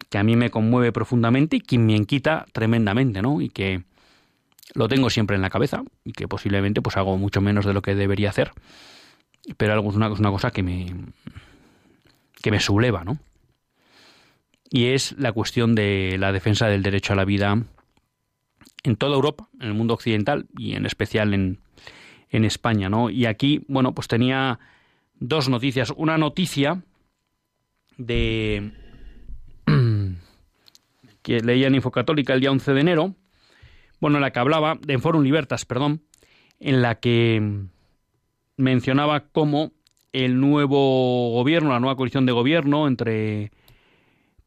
que a mí me conmueve profundamente y que me inquieta tremendamente, ¿no? Y que lo tengo siempre en la cabeza y que posiblemente pues hago mucho menos de lo que debería hacer, pero algo es una, es una cosa que me que me subleva, ¿no? y es la cuestión de la defensa del derecho a la vida en toda Europa, en el mundo occidental y en especial en, en España, ¿no? Y aquí, bueno, pues tenía dos noticias. Una noticia de que leía en Infocatólica el día 11 de enero, bueno, en la que hablaba, de Forum Libertas, perdón, en la que mencionaba cómo el nuevo gobierno, la nueva coalición de gobierno entre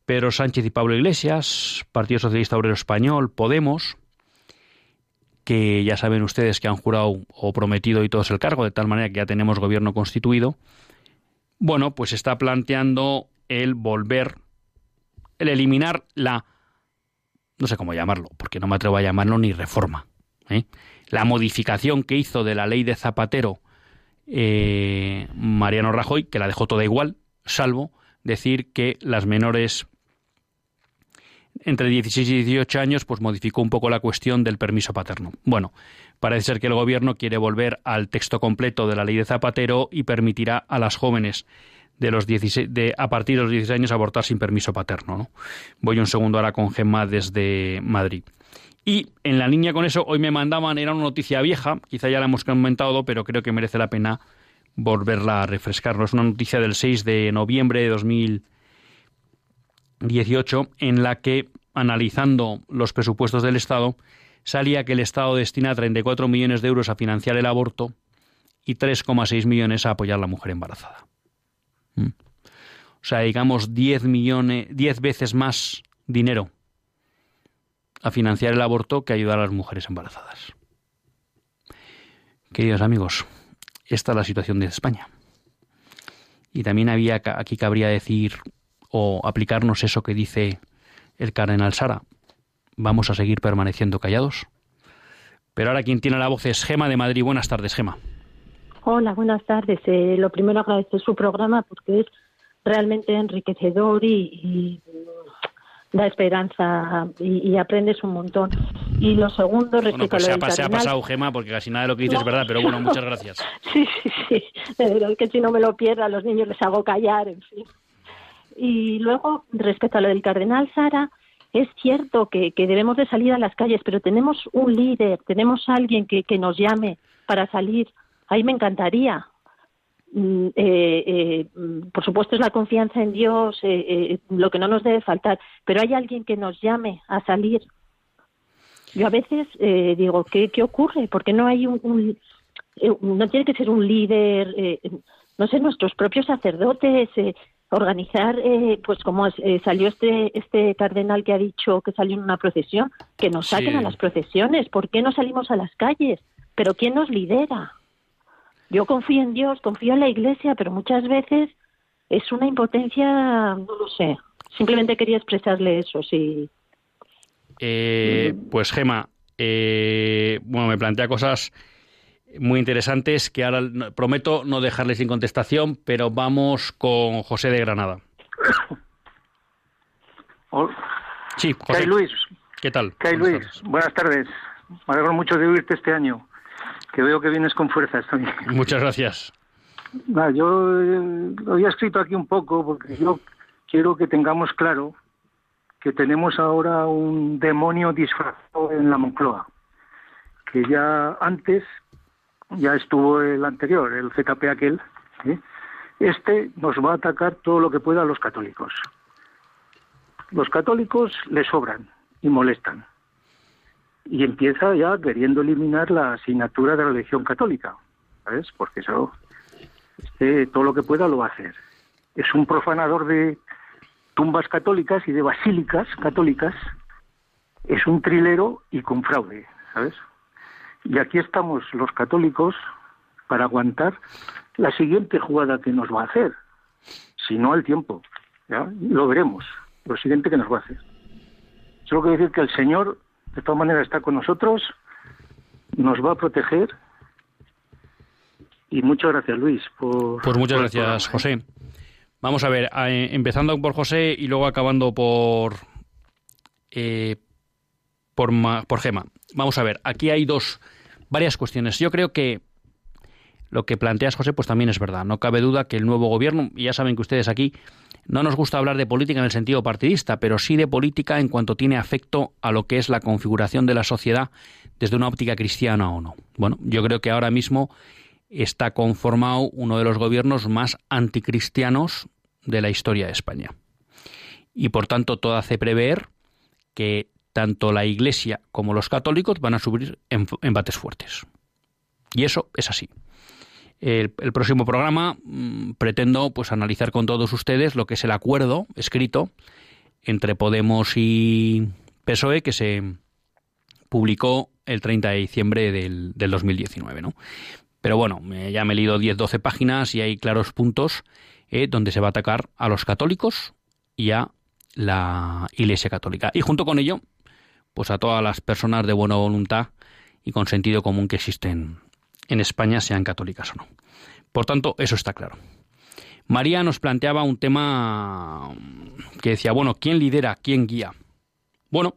Pedro Sánchez y Pablo Iglesias, Partido Socialista Obrero Español, Podemos, que ya saben ustedes que han jurado o prometido y todos el cargo, de tal manera que ya tenemos gobierno constituido, bueno, pues está planteando el volver, el eliminar la, no sé cómo llamarlo, porque no me atrevo a llamarlo ni reforma, ¿eh? la modificación que hizo de la ley de Zapatero eh, Mariano Rajoy, que la dejó toda igual, salvo decir que las menores entre 16 y 18 años, pues modificó un poco la cuestión del permiso paterno. Bueno, parece ser que el gobierno quiere volver al texto completo de la ley de Zapatero y permitirá a las jóvenes de los 16, de, a partir de los 16 años abortar sin permiso paterno. ¿no? Voy un segundo ahora con Gemma desde Madrid. Y en la línea con eso, hoy me mandaban, era una noticia vieja, quizá ya la hemos comentado, pero creo que merece la pena volverla a refrescar. Es una noticia del 6 de noviembre de 2000 18, en la que, analizando los presupuestos del Estado, salía que el Estado destina 34 millones de euros a financiar el aborto y 3,6 millones a apoyar a la mujer embarazada. Mm. O sea, digamos 10 millones, 10 veces más dinero a financiar el aborto que ayudar a las mujeres embarazadas. Queridos amigos, esta es la situación de España. Y también había aquí cabría decir o aplicarnos eso que dice el cardenal Sara. ¿Vamos a seguir permaneciendo callados? Pero ahora quien tiene la voz es Gema de Madrid. Buenas tardes, Gema. Hola, buenas tardes. Eh, lo primero agradecer su programa porque es realmente enriquecedor y, da esperanza y, aprendes un montón. Y lo segundo, respecto pues a lo se, ha, pasado, Gema, porque casi nada de lo que dices es verdad, pero bueno, muchas gracias. sí, sí, sí. De verdad que si no me lo pierdo, a los niños les hago callar, en fin. Y luego, respecto a lo del cardenal Sara, es cierto que, debemos de salir a las calles, pero tenemos un líder, tenemos alguien que, nos llame para salir. Ahí me encantaría. Mm, eh, eh, por supuesto es la confianza en Dios, eh, lo que no nos debe faltar, pero hay alguien que nos llame a salir. Yo a veces digo, ¿qué, ¿qué ocurre? Porque no hay un, no tiene que ser un líder, no sé, nuestros propios sacerdotes, organizar, eh, pues como eh, salió este este cardenal que ha dicho que salió en una procesión, que nos saquen a las procesiones. ¿Por qué no salimos a las calles? Pero ¿quién nos lidera? Yo confío en Dios, confío en la Iglesia, pero muchas veces es una impotencia, no lo sé. Simplemente quería expresarle eso, sí. Eh, pues Gema, bueno, me plantea cosas muy interesantes que ahora prometo no dejarles sin contestación, pero vamos con José de Granada. Sí, José. Luis. ¿Qué tal? ¿Qué Luis? Buenas tardes. Me alegro mucho de oírte este año, que veo que vienes con fuerzas también. Muchas gracias. yo eh, lo había escrito aquí un poco porque yo quiero que tengamos claro que tenemos ahora un demonio disfrazado en la Moncloa, que ya antes ya estuvo el anterior, el ZP aquel, este nos va a atacar todo lo que pueda a los católicos. Los católicos le sobran y molestan. Y empieza ya queriendo eliminar la asignatura de la religión católica, ¿sabes? Porque eso, este, todo lo que pueda lo va a hacer. Es un profanador de tumbas católicas y de basílicas católicas. Es un trilero y con fraude, ¿sabes? Y aquí estamos los católicos para aguantar la siguiente jugada que nos va a hacer, si no el tiempo. ¿ya? Lo veremos, lo siguiente que nos va a hacer. Solo quiero decir que el Señor, de todas maneras, está con nosotros, nos va a proteger. Y muchas gracias, Luis. Por, pues muchas por gracias, programa. José. Vamos a ver, eh, empezando por José y luego acabando por eh, por, por Gema. Vamos a ver, aquí hay dos, varias cuestiones. Yo creo que lo que planteas, José, pues también es verdad. No cabe duda que el nuevo gobierno, ya saben que ustedes aquí, no nos gusta hablar de política en el sentido partidista, pero sí de política en cuanto tiene afecto a lo que es la configuración de la sociedad desde una óptica cristiana o no. Bueno, yo creo que ahora mismo está conformado uno de los gobiernos más anticristianos de la historia de España. Y por tanto, todo hace prever que tanto la Iglesia como los católicos van a subir en- embates fuertes. Y eso es así. El, el próximo programa mm, pretendo pues analizar con todos ustedes lo que es el acuerdo escrito entre Podemos y PSOE que se publicó el 30 de diciembre del, del 2019, ¿no? Pero bueno, me- ya me he leído 10-12 páginas y hay claros puntos eh, donde se va a atacar a los católicos y a la Iglesia Católica. Y junto con ello, pues a todas las personas de buena voluntad y con sentido común que existen en España, sean católicas o no. Por tanto, eso está claro. María nos planteaba un tema que decía, bueno, ¿quién lidera? ¿Quién guía? Bueno,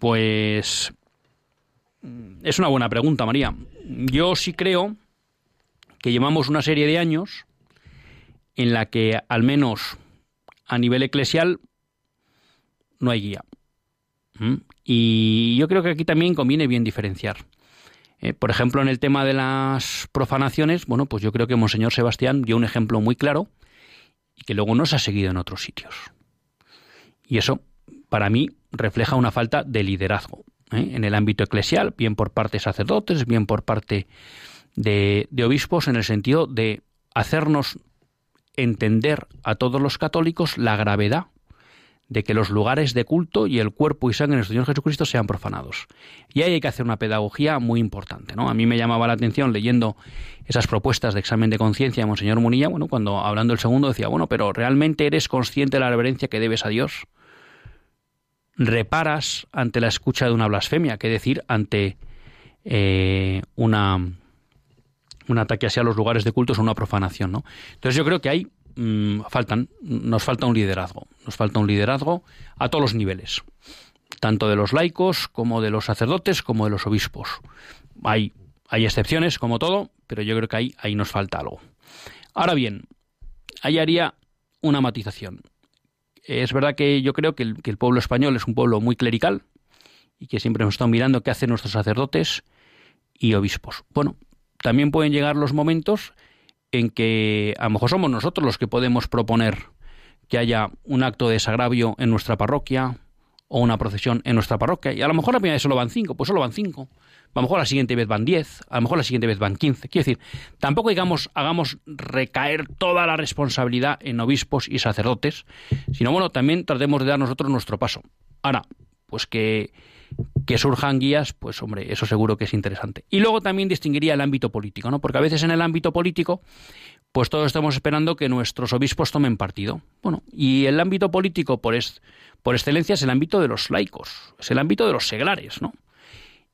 pues es una buena pregunta, María. Yo sí creo que llevamos una serie de años en la que, al menos a nivel eclesial, no hay guía. Y yo creo que aquí también conviene bien diferenciar. Eh, por ejemplo, en el tema de las profanaciones, bueno, pues yo creo que Monseñor Sebastián dio un ejemplo muy claro y que luego no se ha seguido en otros sitios. Y eso, para mí, refleja una falta de liderazgo ¿eh? en el ámbito eclesial, bien por parte de sacerdotes, bien por parte de obispos, en el sentido de hacernos entender a todos los católicos la gravedad de que los lugares de culto y el cuerpo y sangre de nuestro Señor Jesucristo sean profanados. Y ahí hay que hacer una pedagogía muy importante. ¿no? A mí me llamaba la atención leyendo esas propuestas de examen de conciencia de Monseñor Munilla, bueno, cuando hablando el segundo decía, bueno, pero ¿realmente eres consciente de la reverencia que debes a Dios? ¿Reparas ante la escucha de una blasfemia? ¿Qué decir ante eh, una, un ataque hacia los lugares de culto o una profanación? ¿no? Entonces yo creo que hay mm, faltan, nos falta un liderazgo, nos falta un liderazgo a todos los niveles, tanto de los laicos como de los sacerdotes como de los obispos. Hay, hay excepciones, como todo, pero yo creo que ahí, ahí nos falta algo. Ahora bien, ahí haría una matización. Es verdad que yo creo que el, que el pueblo español es un pueblo muy clerical y que siempre hemos estado mirando qué hacen nuestros sacerdotes y obispos. Bueno, también pueden llegar los momentos en que a lo mejor somos nosotros los que podemos proponer que haya un acto de desagravio en nuestra parroquia o una procesión en nuestra parroquia. Y a lo mejor la primera vez solo van cinco, pues solo van cinco. A lo mejor la siguiente vez van diez, a lo mejor la siguiente vez van quince. Quiero decir, tampoco digamos, hagamos recaer toda la responsabilidad en obispos y sacerdotes, sino bueno, también tratemos de dar nosotros nuestro paso. Ahora, pues que, que surjan guías, pues hombre, eso seguro que es interesante. Y luego también distinguiría el ámbito político, ¿no? Porque a veces en el ámbito político, pues todos estamos esperando que nuestros obispos tomen partido. Bueno, y el ámbito político por, es, por excelencia es el ámbito de los laicos, es el ámbito de los seglares, ¿no?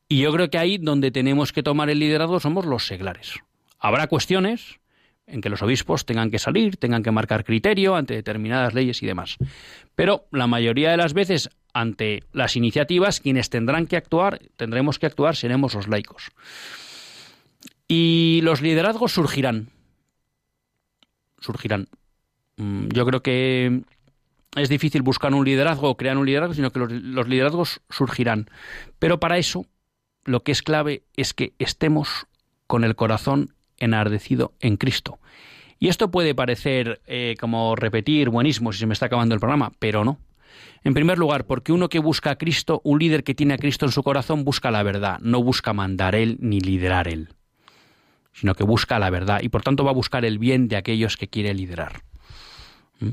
Y yo creo que ahí donde tenemos que tomar el liderazgo somos los seglares. Habrá cuestiones en que los obispos tengan que salir, tengan que marcar criterio ante determinadas leyes y demás. Pero la mayoría de las veces ante las iniciativas, quienes tendrán que actuar, tendremos que actuar, seremos los laicos. Y los liderazgos surgirán. Surgirán. Mm, Yo creo que es difícil buscar un liderazgo o crear un liderazgo, sino que los, los liderazgos surgirán. Pero para eso, lo que es clave es que estemos con el corazón enardecido en Cristo. Y esto puede parecer eh, como repetir buenísimo si se me está acabando el programa, pero no. En primer lugar, porque uno que busca a Cristo, un líder que tiene a Cristo en su corazón, busca la verdad, no busca mandar él ni liderar él, sino que busca la verdad y por tanto va a buscar el bien de aquellos que quiere liderar. ¿Mm?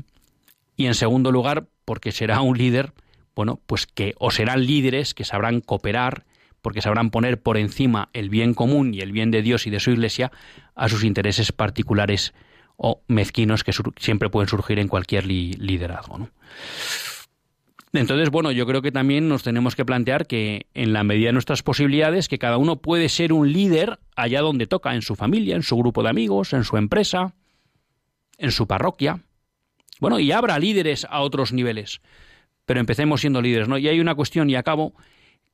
Y en segundo lugar, porque será un líder, bueno, pues que o serán líderes que sabrán cooperar, porque sabrán poner por encima el bien común y el bien de Dios y de su Iglesia a sus intereses particulares o mezquinos que siempre pueden surgir en cualquier liderazgo. Entonces, bueno, yo creo que también nos tenemos que plantear que en la medida de nuestras posibilidades, que cada uno puede ser un líder allá donde toca, en su familia, en su grupo de amigos, en su empresa, en su parroquia. Bueno, y habrá líderes a otros niveles, pero empecemos siendo líderes, ¿no? Y hay una cuestión, y acabo,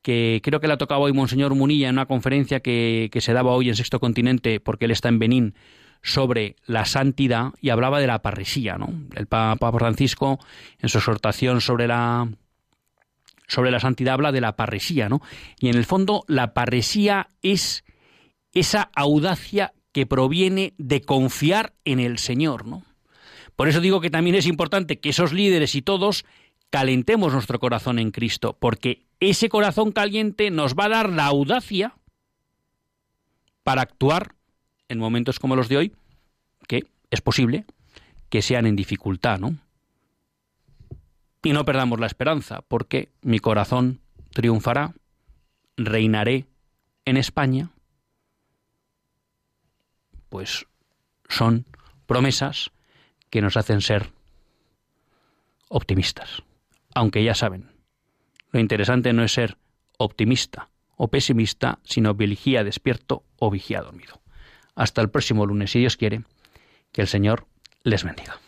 que creo que la tocaba hoy Monseñor Munilla en una conferencia que, que se daba hoy en Sexto Continente, porque él está en Benín, sobre la santidad y hablaba de la parresía, ¿no? El Papa Francisco en su exhortación sobre la sobre la santidad habla de la parresía, ¿no? Y en el fondo la parresía es esa audacia que proviene de confiar en el Señor, ¿no? Por eso digo que también es importante que esos líderes y todos calentemos nuestro corazón en Cristo, porque ese corazón caliente nos va a dar la audacia para actuar en momentos como los de hoy, que es posible que sean en dificultad, ¿no? Y no perdamos la esperanza, porque mi corazón triunfará, reinaré en España, pues son promesas que nos hacen ser optimistas. Aunque ya saben, lo interesante no es ser optimista o pesimista, sino vigía despierto o vigía dormido. Hasta el próximo lunes, si Dios quiere, que el Señor les bendiga.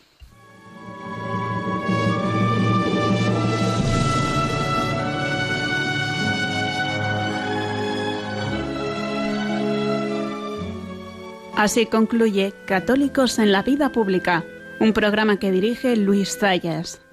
Así concluye Católicos en la Vida Pública, un programa que dirige Luis Zayas.